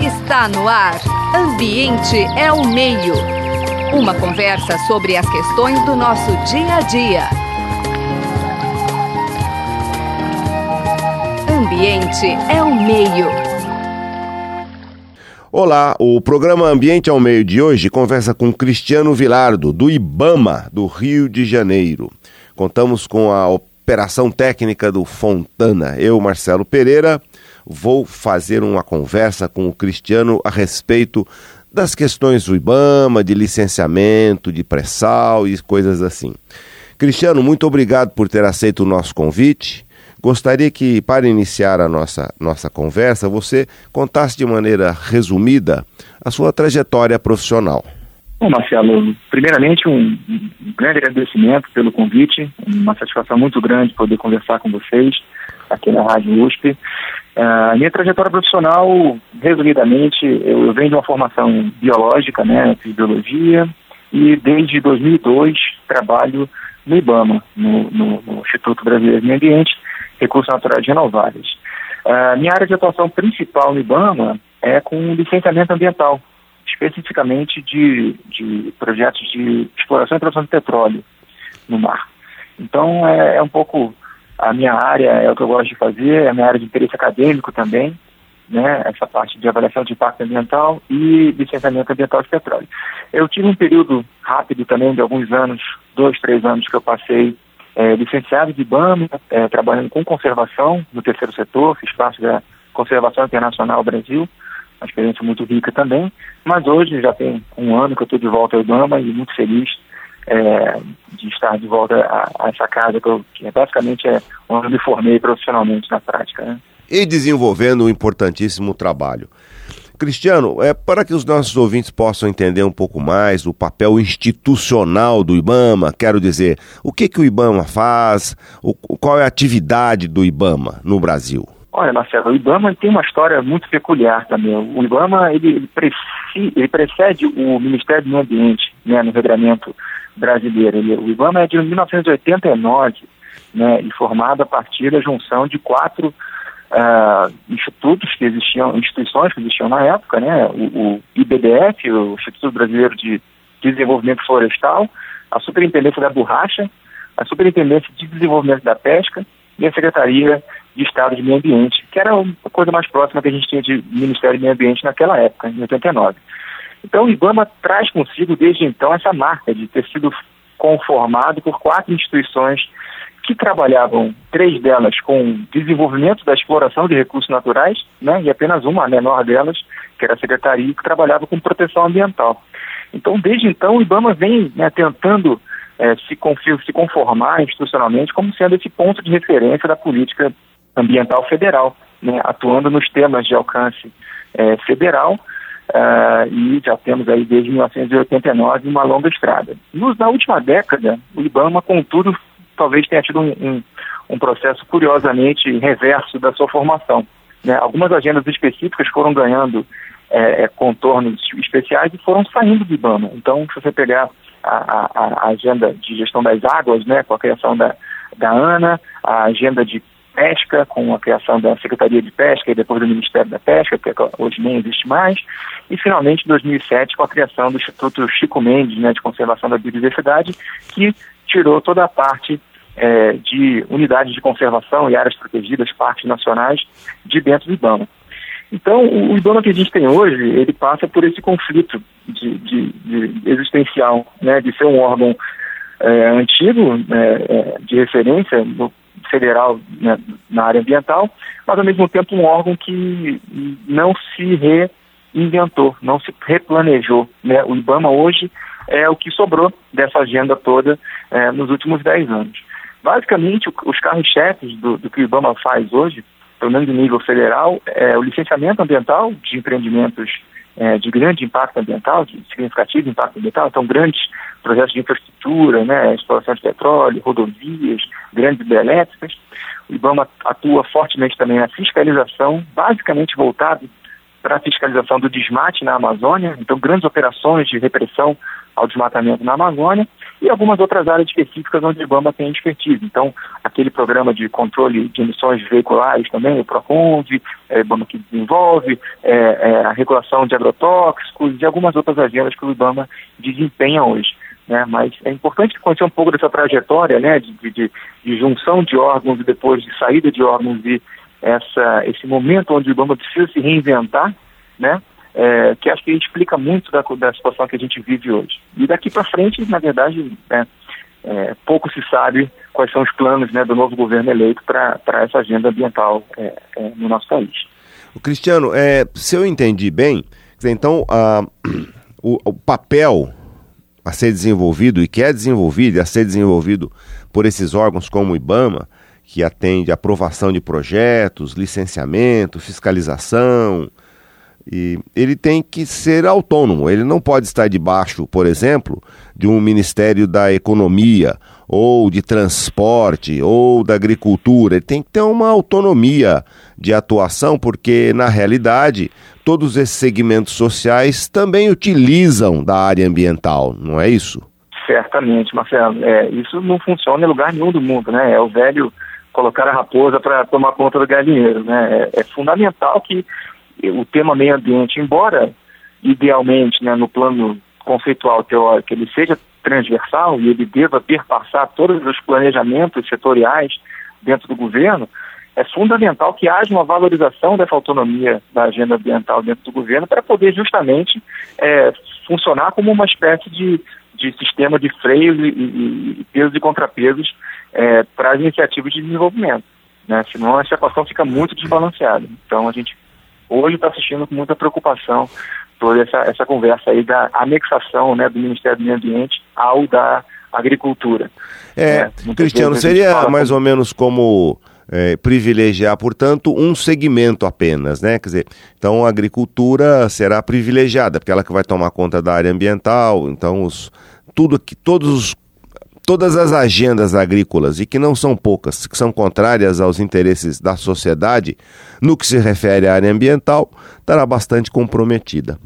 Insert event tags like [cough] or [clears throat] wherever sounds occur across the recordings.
Está no ar. Ambiente é o meio. Uma conversa sobre as questões do nosso dia a dia. Ambiente é o meio. Olá, o programa Ambiente ao Meio de hoje conversa com Cristiano Vilardo, do IBAMA, do Rio de Janeiro. Contamos com a operação técnica do Fontana. Eu, Marcelo Pereira, vou fazer uma conversa com o Cristiano a respeito das questões do IBAMA, de licenciamento, de pré-sal e coisas assim. Cristiano, muito obrigado por ter aceito o nosso convite. Gostaria que, para iniciar a nossa, nossa conversa, você contasse de maneira resumida a sua trajetória profissional. Bom, Marcelo, primeiramente um grande agradecimento pelo convite, uma satisfação muito grande poder conversar com vocês aqui na Rádio USP. A uh, minha trajetória profissional, resumidamente, eu, venho de uma formação biológica, né, de biologia, e desde 2002 trabalho no IBAMA, no, no, no Instituto Brasileiro de Meio Ambiente, Recursos Naturais Renováveis. Uh, minha área de atuação principal no IBAMA é com licenciamento ambiental, especificamente de, de projetos de exploração e produção de petróleo no mar. Então, é, é, um pouco a minha área, é o que eu gosto de fazer, é a minha área de interesse acadêmico também, né, essa parte de avaliação de impacto ambiental e licenciamento ambiental de petróleo. Eu tive um período rápido também, de alguns anos, dois, três anos, que eu passei é, licenciado de IBAMA, é, trabalhando com conservação no terceiro setor, fiz parte da Conservação Internacional Brasil, uma experiência muito rica também, mas hoje já tem um ano que eu estou de volta ao IBAMA e muito feliz é, de estar de volta a, a essa casa que, eu, que é basicamente é onde eu me formei profissionalmente na prática. Né? E desenvolvendo um importantíssimo trabalho. Cristiano, é para que os nossos ouvintes possam entender um pouco mais o papel institucional do IBAMA, quero dizer, o que, que o IBAMA faz, o, qual é a atividade do IBAMA no Brasil? Olha, Marcelo, o IBAMA tem uma história muito peculiar também. O IBAMA ele, ele, preci, ele precede o Ministério do Meio Ambiente né, no regramento brasileiro. Ele, o IBAMA é de 1989 né, e formado a partir da junção de quatro uh, institutos que existiam, instituições que existiam na época, né, o, o IBDF, o Instituto Brasileiro de Desenvolvimento Florestal, a Superintendência da Borracha, a Superintendência de Desenvolvimento da Pesca e a Secretaria de Estado de Meio Ambiente, que era a coisa mais próxima que a gente tinha de Ministério do Meio Ambiente naquela época, em 89. Então o IBAMA traz consigo desde então essa marca de ter sido conformado por quatro instituições que trabalhavam, três delas, com desenvolvimento da exploração de recursos naturais, né, e apenas uma, a menor delas, que era a Secretaria, que trabalhava com proteção ambiental. Então, desde então, o IBAMA vem né, tentando é, se, se conformar institucionalmente como sendo esse ponto de referência da política ambiental federal, né, atuando nos temas de alcance é, federal, uh, e já temos aí desde 1989 uma longa estrada. Nos, na última década, o IBAMA, contudo, talvez tenha tido um, um, um processo curiosamente reverso da sua formação. Né? Algumas agendas específicas foram ganhando é, é, contornos especiais e foram saindo do IBAMA. Então, se você pegar a, a, a, agenda de gestão das águas, né, com a criação da, da ANA, a agenda de pesca, com a criação da Secretaria de Pesca e depois do Ministério da Pesca, que hoje nem existe mais, e finalmente em 2007 com a criação do Instituto Chico Mendes, né, de Conservação da Biodiversidade, que tirou toda a parte é, de unidades de conservação e áreas protegidas, parques nacionais, de dentro do IBAMA. Então, o IBAMA que a gente tem hoje, ele passa por esse conflito de, de, de existencial, né, de ser um órgão é, antigo, é, de referência, federal né, na área ambiental, mas ao mesmo tempo um órgão que não se reinventou, não se replanejou. Né? O IBAMA hoje é o que sobrou dessa agenda toda é, nos últimos dez anos. Basicamente, os carros-chefes do, do que o IBAMA faz hoje, pelo menos no nível federal, é o licenciamento ambiental de empreendimentos é, de grande impacto ambiental, de significativo impacto ambiental, então grandes projetos de infraestrutura, né, exploração de petróleo, rodovias, grandes hidrelétricas. O IBAMA atua fortemente também na fiscalização, basicamente voltado para a fiscalização do desmate na Amazônia, então grandes operações de repressão ao desmatamento na Amazônia, e algumas outras áreas específicas onde o IBAMA tem expertise. Então, aquele programa de controle de emissões veiculares também, o PROCONV, é, IBAMA que desenvolve, é, é, a regulação de agrotóxicos e algumas outras agendas que o IBAMA desempenha hoje. Né? Mas é importante conhecer um pouco dessa trajetória né? de, de, de junção de órgãos e depois de saída de órgãos e essa, esse momento onde o IBAMA precisa se reinventar, né? É, que acho que explica muito da, da situação que a gente vive hoje. E daqui para frente, na verdade, é, é, pouco se sabe quais são os planos né, do novo governo eleito para essa agenda ambiental é, é, no nosso país. O Cristiano, é, se eu entendi bem, então a, [clears throat] o, o papel a ser desenvolvido e que é desenvolvido e a ser desenvolvido por esses órgãos como o IBAMA, que atende aprovação de projetos, licenciamento, fiscalização, e ele tem que ser autônomo, ele não pode estar debaixo, por exemplo, de um Ministério da Economia, ou de Transporte, ou da Agricultura. Ele tem que ter uma autonomia de atuação, porque, na realidade, todos esses segmentos sociais também utilizam da área ambiental, não é isso? Certamente, Marcelo. É, isso não funciona em lugar nenhum do mundo, né? É o velho colocar a raposa para tomar conta do galinheiro, né? É, é fundamental que o tema meio ambiente, embora idealmente, né, no plano conceitual teórico, ele seja transversal e ele deva perpassar todos os planejamentos setoriais dentro do governo, é fundamental que haja uma valorização dessa autonomia da agenda ambiental dentro do governo para poder justamente é, funcionar como uma espécie de, de sistema de freios e, e, e pesos e contrapesos é, para as iniciativas de desenvolvimento. Né? Senão a equação fica muito desbalanceada. Então a gente hoje está assistindo com muita preocupação toda essa, essa conversa aí da anexação né, do Ministério do Meio Ambiente ao da Agricultura. É, né? Cristiano, seria mais ou menos como é, privilegiar, portanto, um segmento apenas, né? Quer dizer, então a agricultura será privilegiada, porque ela que vai tomar conta da área ambiental, então os, tudo que todos os todas as agendas agrícolas, e que não são poucas, que são contrárias aos interesses da sociedade, no que se refere à área ambiental, estará bastante comprometida.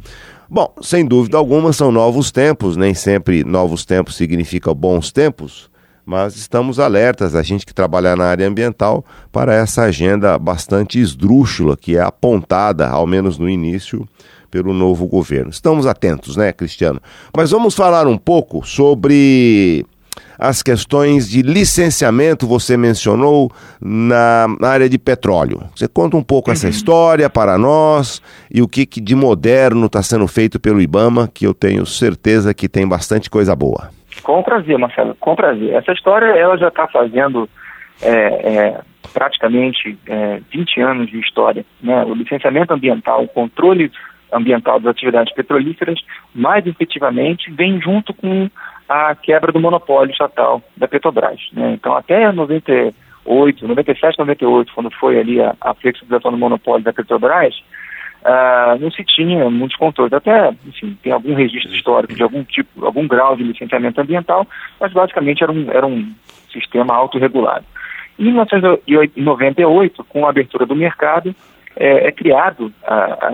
Bom, sem dúvida alguma, são novos tempos, nem sempre novos tempos significa bons tempos, mas estamos alertas, a gente que trabalha na área ambiental, para essa agenda bastante esdrúxula que é apontada, ao menos no início, pelo novo governo. Estamos atentos, né, Cristiano? Mas vamos falar um pouco sobre as questões de licenciamento, você mencionou, na área de petróleo. Você conta um pouco uhum. essa história para nós e o que, que de moderno está sendo feito pelo IBAMA, que eu tenho certeza que tem bastante coisa boa. Com prazer, Marcelo, com prazer. Essa história ela já está fazendo é, é, praticamente é, 20 anos de história. Né? O licenciamento ambiental, o controle ambiental das atividades petrolíferas, mais efetivamente, vem junto com a quebra do monopólio estatal da Petrobras. Né? Então, até 98, 97, 98, quando foi ali a, a flexibilização do monopólio da Petrobras, uh, não se tinha muitos controles. Até, enfim, tem algum registro histórico de algum tipo, algum grau de licenciamento ambiental, mas basicamente era um, era um sistema autorregulado. Em 1998, com a abertura do mercado, é, é criado, a, a,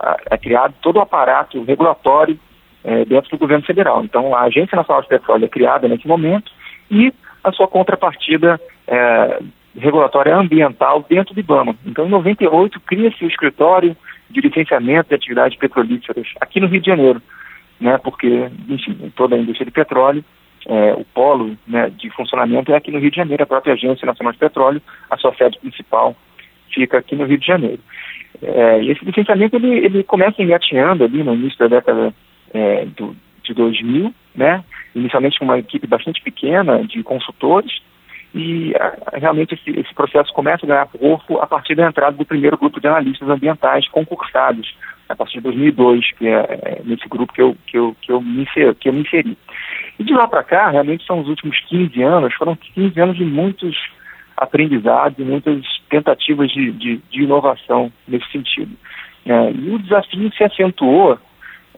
a, é criado todo o aparato regulatório é, dentro do governo federal. Então, a Agência Nacional de Petróleo é criada nesse momento e a sua contrapartida é, regulatória ambiental dentro do IBAMA. Então, em 98, cria-se o escritório de licenciamento de atividades petrolíferas aqui no Rio de Janeiro, né, porque, enfim, toda a indústria de petróleo, é, o polo né, de funcionamento é aqui no Rio de Janeiro, a própria Agência Nacional de Petróleo, a sua sede principal fica aqui no Rio de Janeiro. É, esse licenciamento ele, ele começa engateando ali no início da década é, do, de 2000, né? inicialmente com uma equipe bastante pequena de consultores, e a, realmente esse, esse, processo começa a ganhar corpo a partir da entrada do primeiro grupo de analistas ambientais concursados, a partir de 2002, que é, é nesse grupo que eu, que, eu, que, eu me inseri, que eu me inseri. E de lá para cá, realmente são os últimos 15 anos, foram 15 anos de muitos aprendizados muitas tentativas de, de, de inovação nesse sentido. É, e o desafio se acentuou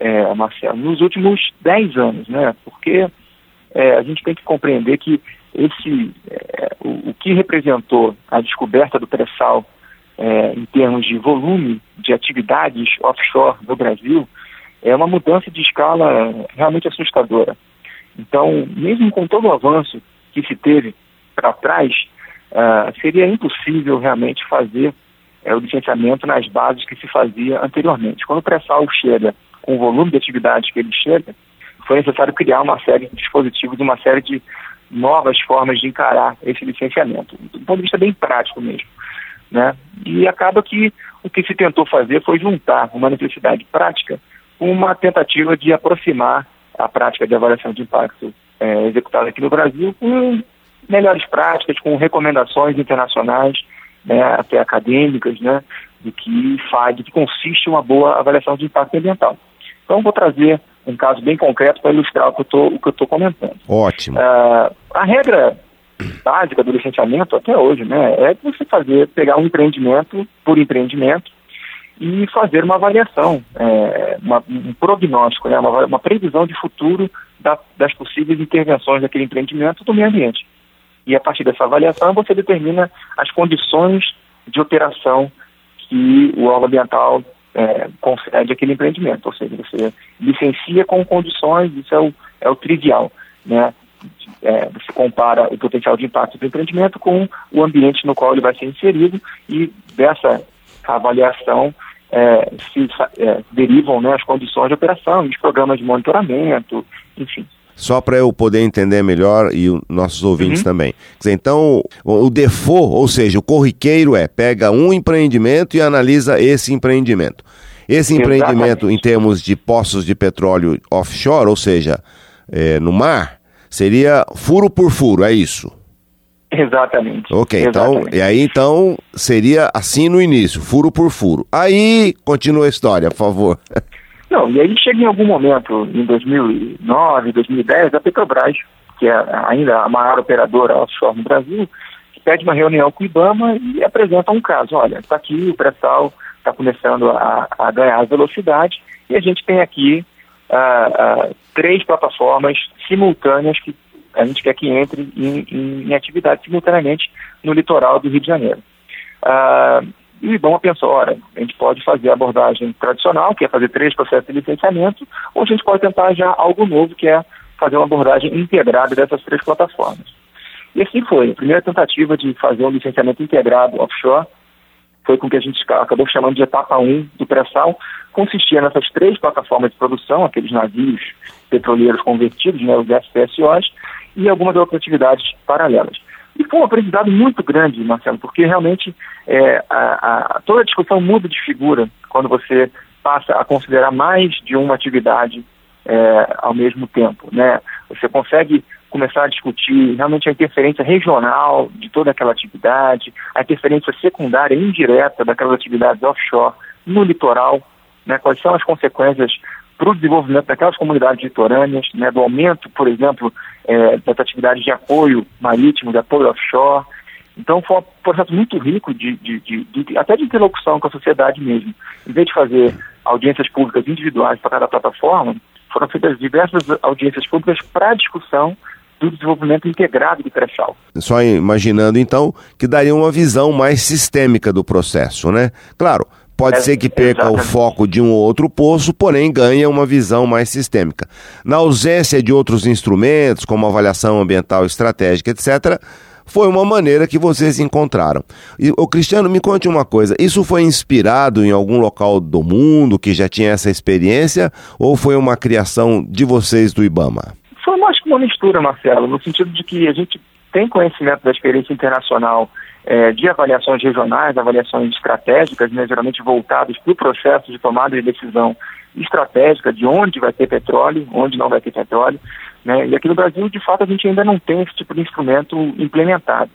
é, Marcelo, nos últimos 10 anos, né? Porque é, a gente tem que compreender que esse, é, o, o, que representou a descoberta do pré-sal é, em termos de volume de atividades offshore no Brasil é uma mudança de escala realmente assustadora. Então, mesmo com todo o avanço que se teve para trás, uh, seria impossível realmente fazer uh, o licenciamento nas bases que se fazia anteriormente. Quando o pré-sal chega com o volume de atividades que ele chega, foi necessário criar uma série de dispositivos, uma série de novas formas de encarar esse licenciamento, do ponto de vista bem prático mesmo. Né? E acaba que o que se tentou fazer foi juntar uma necessidade prática com uma tentativa de aproximar a prática de avaliação de impacto é, executada aqui no Brasil com melhores práticas, com recomendações internacionais, né, até acadêmicas, né, de que faz, de que consiste uma boa avaliação de impacto ambiental. Então, vou trazer um caso bem concreto para ilustrar o que eu estou comentando. Ótimo. Uh, a regra básica do licenciamento até hoje, né, é você fazer, pegar um empreendimento por empreendimento e fazer uma avaliação, é, uma, um prognóstico, né, uma, uma, previsão de futuro da, das possíveis intervenções daquele empreendimento do meio ambiente. E a partir dessa avaliação você determina as condições de operação que o órgão ambiental é, concede aquele empreendimento, ou seja, você licencia com condições, isso é o, é o trivial, né? É, você compara o potencial de impacto do empreendimento com o ambiente no qual ele vai ser inserido e dessa avaliação é, se é, derivam né, as condições de operação, os programas de monitoramento, enfim. Só para eu poder entender melhor e os nossos ouvintes uhum. também. Dizer, então, o default, ou seja, o corriqueiro é pega um empreendimento e analisa esse empreendimento. Esse empreendimento, Exatamente. em termos de poços de petróleo offshore, ou seja, é, no mar, seria furo por furo, é isso? Exatamente. Ok, então, Exatamente. então, e aí então seria assim no início, furo por furo. Aí continua a história, por favor. [laughs] Não, e aí chega em algum momento, em 2009, 2010, a Petrobras, que é ainda a maior operadora offshore no Brasil, pede uma reunião com o IBAMA e apresenta um caso. Olha, está aqui o pré-sal está começando a, a, ganhar velocidade e a gente tem aqui uh, uh, três plataformas simultâneas que a gente quer que entre em, em, em atividade simultaneamente no litoral do Rio de Janeiro. Uh, e o IBAMA pensou, ora, a gente pode fazer a abordagem tradicional, que é fazer três processos de licenciamento, ou a gente pode tentar já algo novo, que é fazer uma abordagem integrada dessas três plataformas. E assim foi. A primeira tentativa de fazer um licenciamento integrado offshore foi com que a gente acabou chamando de etapa 1 do pré-sal, consistia nessas três plataformas de produção, aqueles navios petroleiros convertidos, né, os FPSOs, e algumas outras atividades paralelas. E foi um aprendizado muito grande, Marcelo, porque realmente é, a, a, toda a discussão muda de figura quando você passa a considerar mais de uma atividade é, ao mesmo tempo. Né? Você consegue começar a discutir realmente a interferência regional de toda aquela atividade, a interferência secundária indireta daquelas atividades offshore no litoral, né? quais são as consequências para o desenvolvimento daquelas comunidades litorâneas, né, do aumento, por exemplo, é, das atividades de apoio marítimo, de apoio offshore. Então foi um processo muito rico de, de, de, de, até de interlocução com a sociedade mesmo. Em vez de fazer audiências públicas individuais para cada plataforma, foram feitas diversas audiências públicas para discussão do desenvolvimento integrado do pré-sal. Só imaginando então que daria uma visão mais sistêmica do processo, né? Claro, Pode é, ser que perca exatamente. o foco de um ou outro poço, porém ganha uma visão mais sistêmica. Na ausência de outros instrumentos, como avaliação ambiental estratégica, etc., foi uma maneira que vocês encontraram. E, o Cristiano, me conte uma coisa: isso foi inspirado em algum local do mundo que já tinha essa experiência ou foi uma criação de vocês do IBAMA? Foi mais que uma mistura, Marcelo, no sentido de que a gente tem conhecimento da experiência internacional é, de avaliações regionais, avaliações estratégicas, né, geralmente voltadas para o processo de tomada de decisão estratégica de onde vai ter petróleo, onde não vai ter petróleo. Né, e aqui no Brasil, de fato, a gente ainda não tem esse tipo de instrumento implementado.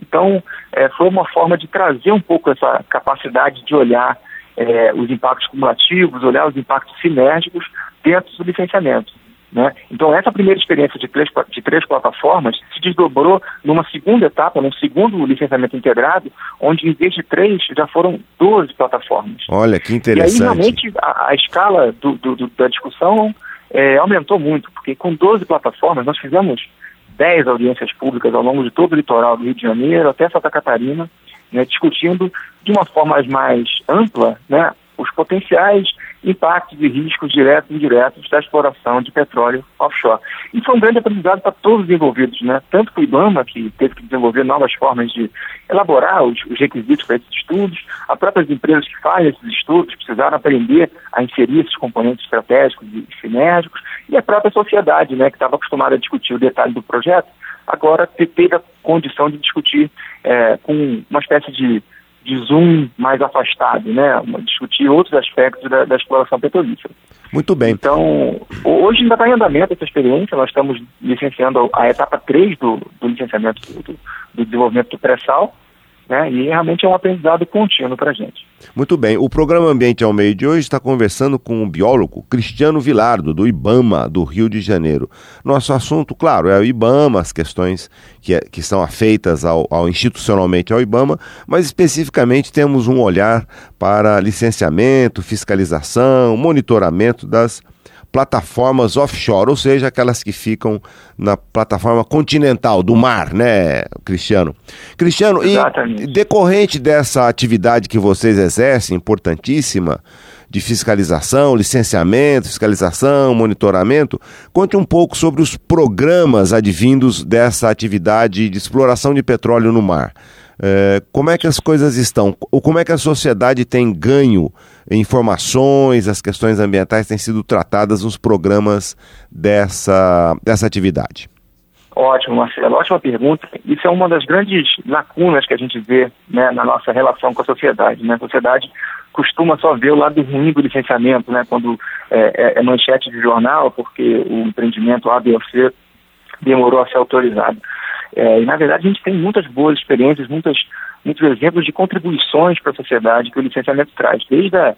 Então, é, foi uma forma de trazer um pouco essa capacidade de olhar é, os impactos cumulativos, olhar os impactos sinérgicos dentro do licenciamento. Né? Então, essa primeira experiência de três, de três plataformas se desdobrou numa segunda etapa, num segundo licenciamento integrado, onde em vez de três, já foram 12 plataformas. Olha, que interessante. E aí, realmente, a, a escala do, do, do, da discussão é, aumentou muito, porque com 12 plataformas, nós fizemos 10 audiências públicas ao longo de todo o litoral do Rio de Janeiro até Santa Catarina, né, discutindo de uma forma mais ampla né, os potenciais impactos e riscos diretos e indiretos da exploração de petróleo offshore. E foi um grande aprendizado para todos os envolvidos, né? tanto para o IBAMA, que teve que desenvolver novas formas de elaborar os, os requisitos para esses estudos, as próprias empresas que fazem esses estudos precisaram aprender a inserir esses componentes estratégicos e sinérgicos, e a própria sociedade, né, que estava acostumada a discutir o detalhe do projeto, agora teve a condição de discutir é, com uma espécie de de zoom mais afastado, né? Discutir outros aspectos da, da exploração petrolífera. Muito bem. Então, hoje ainda está em andamento essa experiência, nós estamos licenciando a etapa 3 do, do licenciamento do, do desenvolvimento do pré-sal, né? E realmente é um aprendizado contínuo para a gente. Muito bem. O programa Ambiente ao Meio de hoje está conversando com o biólogo Cristiano Vilardo, do IBAMA, do Rio de Janeiro. Nosso assunto, claro, é o IBAMA, as questões que, é, que são afeitas ao, ao, institucionalmente ao IBAMA, mas especificamente temos um olhar para licenciamento, fiscalização, monitoramento das plataformas offshore, ou seja, aquelas que ficam na plataforma continental do mar, né, Cristiano? Cristiano, e decorrente dessa atividade que vocês exercem, importantíssima, de fiscalização, licenciamento, fiscalização, monitoramento, conte um pouco sobre os programas advindos dessa atividade de exploração de petróleo no mar. É, como é que as coisas estão? Como é que a sociedade tem ganho informações, as questões ambientais têm sido tratadas nos programas dessa, dessa atividade? Ótimo, Marcelo, ótima pergunta. Isso é uma das grandes lacunas que a gente vê né, na nossa relação com a sociedade. Né? A sociedade costuma só ver o lado ruim do licenciamento, né? quando é, é, é manchete de jornal, porque o empreendimento A, B ou C demorou a ser autorizado. É, e, na verdade, a gente tem muitas boas experiências, muitas, muitos exemplos de contribuições para a sociedade que o licenciamento traz, desde a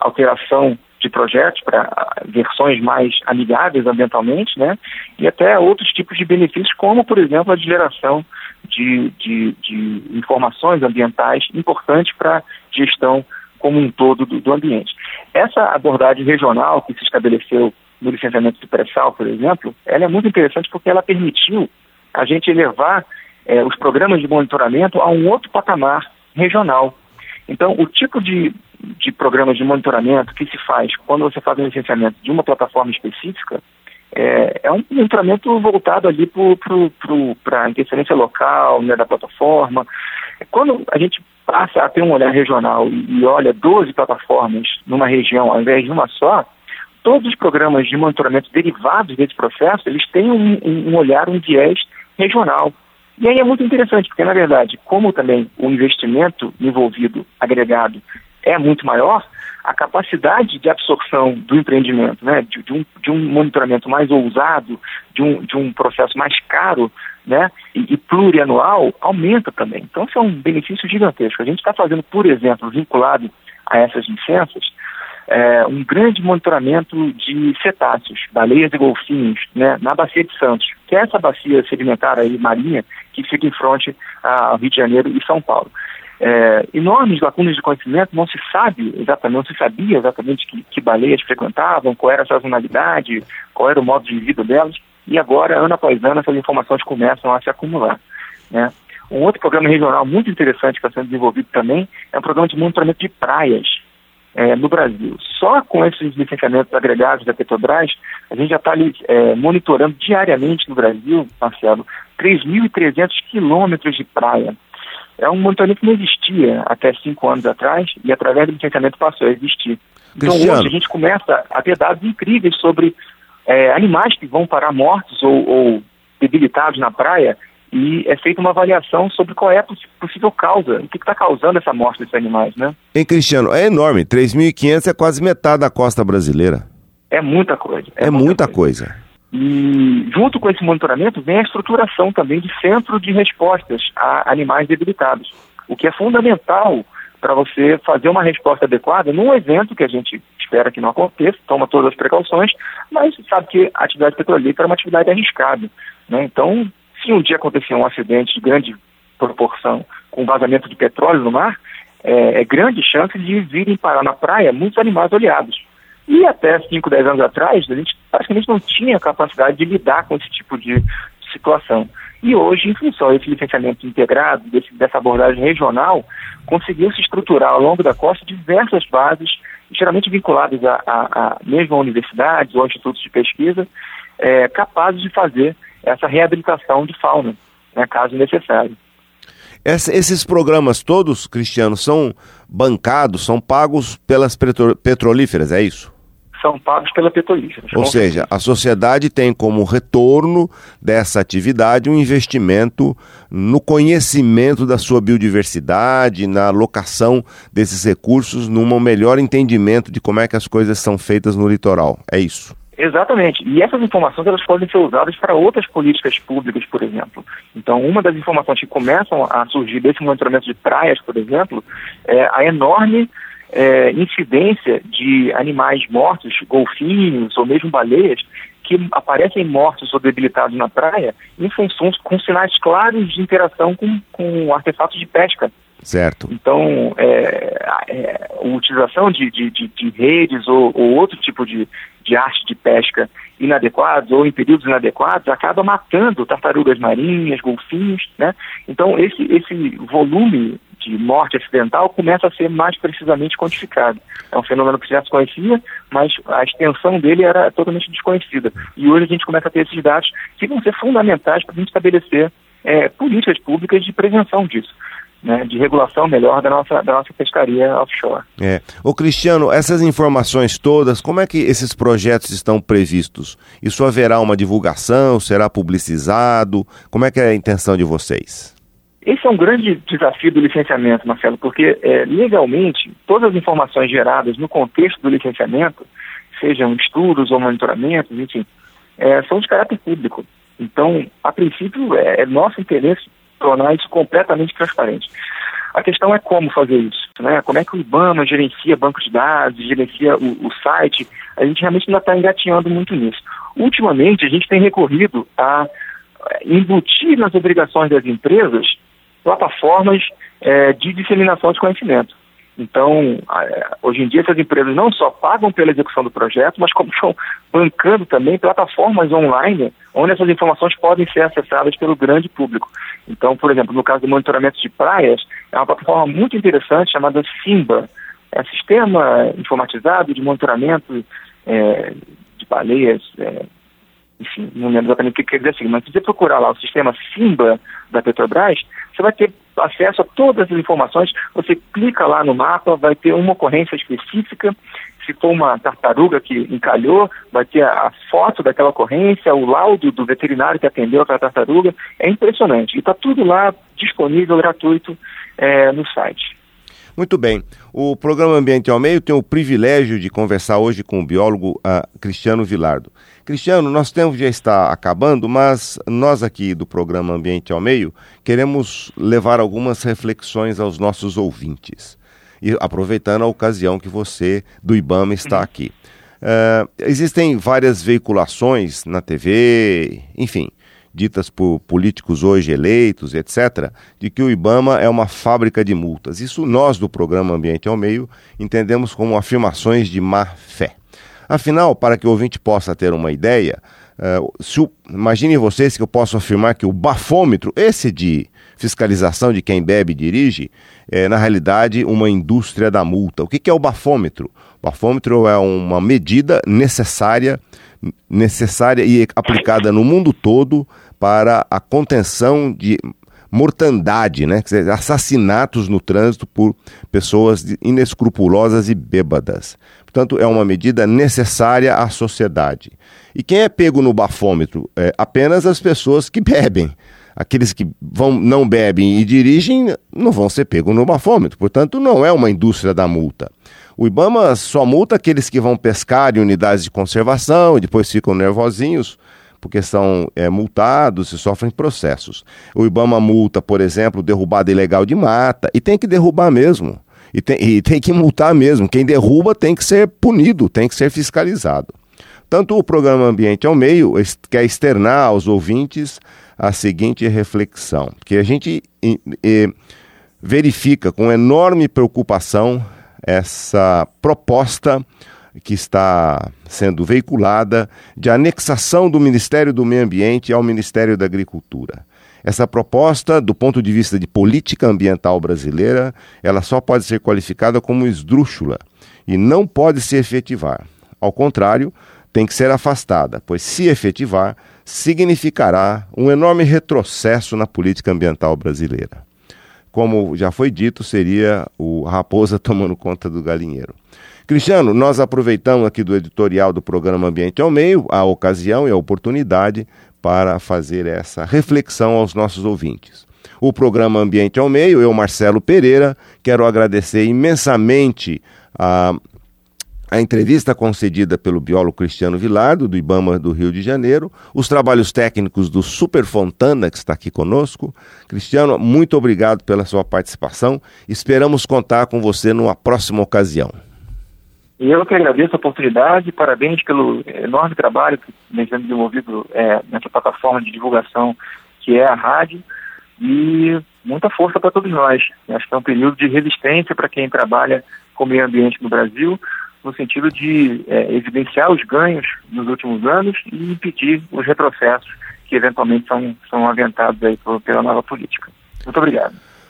alteração de projetos para versões mais amigáveis ambientalmente, né, e até outros tipos de benefícios, como, por exemplo, a geração de, de, de informações ambientais importantes para a gestão como um todo do, do, ambiente. Essa abordagem regional que se estabeleceu no licenciamento de pré-sal, por exemplo, ela é muito interessante porque ela permitiu a gente elevar é, os programas de monitoramento a um outro patamar regional. Então, o tipo de, de programas de monitoramento que se faz quando você faz um licenciamento de uma plataforma específica é, é um monitoramento voltado ali para a interferência local né, da plataforma. Quando a gente passa a ter um olhar regional e, e olha 12 plataformas numa região ao invés de uma só, todos os programas de monitoramento derivados desse processo, eles têm um, um olhar, um viés regional. E aí é muito interessante, porque na verdade, como também o investimento envolvido, agregado, é muito maior, a capacidade de absorção do empreendimento, né, de, de, um, de um monitoramento mais ousado, de um, de um processo mais caro né, e, e plurianual, aumenta também. Então, isso é um benefício gigantesco. A gente está fazendo, por exemplo, vinculado a essas licenças, é, um grande monitoramento de cetáceos, baleias e golfinhos, né, na Bacia de Santos, que é essa bacia sedimentar aí, marinha, que fica em frente ao Rio de Janeiro e São Paulo. É, enormes lacunas de conhecimento, não se sabe exatamente, não se sabia exatamente que, que baleias frequentavam, qual era a sazonalidade, qual era o modo de vida delas, e agora, ano após ano, essas informações começam a se acumular. Né? Um outro programa regional muito interessante que está sendo desenvolvido também é um programa de monitoramento de praias é, no Brasil. Só com esses licenciamentos agregados da Petrobras, a gente já está é, monitorando diariamente no Brasil, Marcelo, 3.300 quilômetros de praia. É um monitoramento que não existia até cinco anos atrás e através do licenciamento passou a existir. Então Cristiano. hoje a gente começa a ter dados incríveis sobre é, animais que vão parar mortos ou, ou debilitados na praia e é feita uma avaliação sobre qual é a possível causa, o que está causando essa morte desses animais, né? Hein, Cristiano, é enorme, 3.500 é quase metade da costa brasileira. É muita coisa. É, é muita, muita coisa. coisa. E junto com esse monitoramento vem a estruturação também de centro de respostas a animais debilitados, o que é fundamental para você fazer uma resposta adequada num evento que a gente espera que não aconteça, toma todas as precauções, mas sabe que a atividade petrolífera é uma atividade arriscada. Né? Então, se um dia acontecer um acidente de grande proporção com vazamento de petróleo no mar, é, é grande chance de virem parar na praia muitos animais oleados. E até 5, 10 anos atrás, a gente praticamente não tinha capacidade de lidar com esse tipo de situação. E hoje, em função desse licenciamento integrado, desse, dessa abordagem regional, conseguiu se estruturar ao longo da costa diversas bases geralmente vinculadas a, a, a mesmo a universidades ou institutos de pesquisa, é, capazes de fazer essa reabilitação de fauna, né, caso necessário. Esses programas todos, Cristiano, são bancados, são pagos pelas petrolíferas, é isso? São pagos pela petrolífera. Ou seja, a sociedade tem como retorno dessa atividade um investimento no conhecimento da sua biodiversidade, na alocação desses recursos, num melhor entendimento de como é que as coisas são feitas no litoral. É isso. Exatamente. E essas informações elas podem ser usadas para outras políticas públicas, por exemplo. Então, uma das informações que começam a surgir desse monitoramento de praias, por exemplo, é a enorme é, incidência de animais mortos, golfinhos ou mesmo baleias, que aparecem mortos ou debilitados na praia em função com sinais claros de interação com, com artefatos de pesca. Certo. Então, é, é, a utilização de, de, de, de redes ou, ou, outro tipo de, de arte de pesca inadequados ou em períodos inadequados acaba matando tartarugas marinhas, golfinhos, né? Então, esse, esse volume de morte acidental começa a ser mais precisamente quantificado. É um fenômeno que já se conhecia, mas a extensão dele era totalmente desconhecida. E hoje a gente começa a ter esses dados que vão ser fundamentais para a gente estabelecer é, políticas públicas de prevenção disso né, de regulação melhor da nossa, da nossa pescaria offshore. É. Ô Cristiano, essas informações todas, como é que esses projetos estão previstos? Isso haverá uma divulgação? Será publicizado? Como é que é a intenção de vocês? Esse é um grande desafio do licenciamento, Marcelo, porque é, legalmente todas as informações geradas no contexto do licenciamento, sejam estudos ou monitoramentos, enfim, é, são de caráter público. Então, a princípio, é, é nosso interesse tornar isso completamente transparente. A questão é como fazer isso, né? Como é que o IBAMA gerencia banco de dados, gerencia o, o site? A gente realmente ainda está engatinhando muito nisso. Ultimamente, a gente tem recorrido a embutir nas obrigações das empresas plataformas é, de disseminação de conhecimento. Então, hoje em dia, essas empresas não só pagam pela execução do projeto, mas como estão bancando também plataformas online onde essas informações podem ser acessadas pelo grande público. Então, por exemplo, no caso do monitoramento de praias, é uma plataforma muito interessante chamada Simba. É um sistema informatizado de monitoramento é, de baleias, é, enfim, não lembro exatamente o que quer dizer assim, mas se você procurar lá o sistema Simba da Petrobras, você vai ter acesso a todas as informações, você clica lá no mapa, vai ter uma ocorrência específica, se for uma tartaruga que encalhou, vai ter a, foto daquela ocorrência, o laudo do veterinário que atendeu aquela tartaruga, é impressionante. E está tudo lá disponível, gratuito, é, no site. Muito bem. O programa Ambiente ao Meio tem o privilégio de conversar hoje com o biólogo uh, Cristiano Vilardo. Cristiano, nosso tempo já está acabando, mas nós aqui do programa Ambiente ao Meio queremos levar algumas reflexões aos nossos ouvintes. E aproveitando a ocasião que você, do IBAMA, está aqui. Uh, existem várias veiculações na TV, enfim, ditas por políticos hoje eleitos, etc., de que o IBAMA é uma fábrica de multas. Isso nós, do programa Ambiente ao Meio, entendemos como afirmações de má fé. Afinal, para que o ouvinte possa ter uma ideia, uh, o, imaginem vocês que eu posso afirmar que o bafômetro, esse de fiscalização de quem bebe e dirige, é na realidade uma indústria da multa. O que, que é o bafômetro? O bafômetro é uma medida necessária, necessária e aplicada no mundo todo para a contenção de mortandade, né? Dizer, assassinatos no trânsito por pessoas inescrupulosas e bêbadas. Portanto, é uma medida necessária à sociedade. E quem é pego no bafômetro? É apenas as pessoas que bebem. Aqueles que vão, não bebem e dirigem não vão ser pegos no bafômetro. Portanto, não é uma indústria da multa. O Ibama só multa aqueles que vão pescar em unidades de conservação e depois ficam nervosinhos porque são é, multados e sofrem processos. O Ibama multa, por exemplo, derrubada ilegal de mata, e tem que derrubar mesmo. E tem, e tem que multar mesmo. Quem derruba tem que ser punido, tem que ser fiscalizado. Tanto o programa Ambiente ao Meio quer externar aos ouvintes a seguinte reflexão, que a gente e, e, verifica com enorme preocupação essa proposta que está sendo veiculada de anexação do Ministério do Meio Ambiente ao Ministério da Agricultura. Essa proposta, do ponto de vista de política ambiental brasileira, ela só pode ser qualificada como esdrúxula e não pode se efetivar. Ao contrário, tem que ser afastada, pois se efetivar, significará um enorme retrocesso na política ambiental brasileira. Como já foi dito, seria o raposa [laughs] tomando conta do galinheiro. Cristiano, nós aproveitamos aqui do editorial do programa Ambiente ao Meio a ocasião e a oportunidade para fazer essa reflexão aos nossos ouvintes. O programa Ambiente ao Meio, eu, Marcelo Pereira, quero agradecer imensamente a a entrevista concedida pelo biólogo Cristiano Vilardo, do IBAMA do Rio de Janeiro, os trabalhos técnicos do Super Fontana, que está aqui conosco. Cristiano, muito obrigado pela sua participação. Esperamos contar com você numa próxima ocasião. E eu que agradeço a oportunidade, parabéns pelo enorme trabalho que vem sendo desenvolvido é, nessa plataforma de divulgação que é a rádio e muita força para todos nós. Acho que é um período de resistência para quem trabalha com meio ambiente no Brasil, no sentido de é, evidenciar os ganhos nos últimos anos e impedir os retrocessos que eventualmente são, são aventados aí pela nova política. Muito obrigado.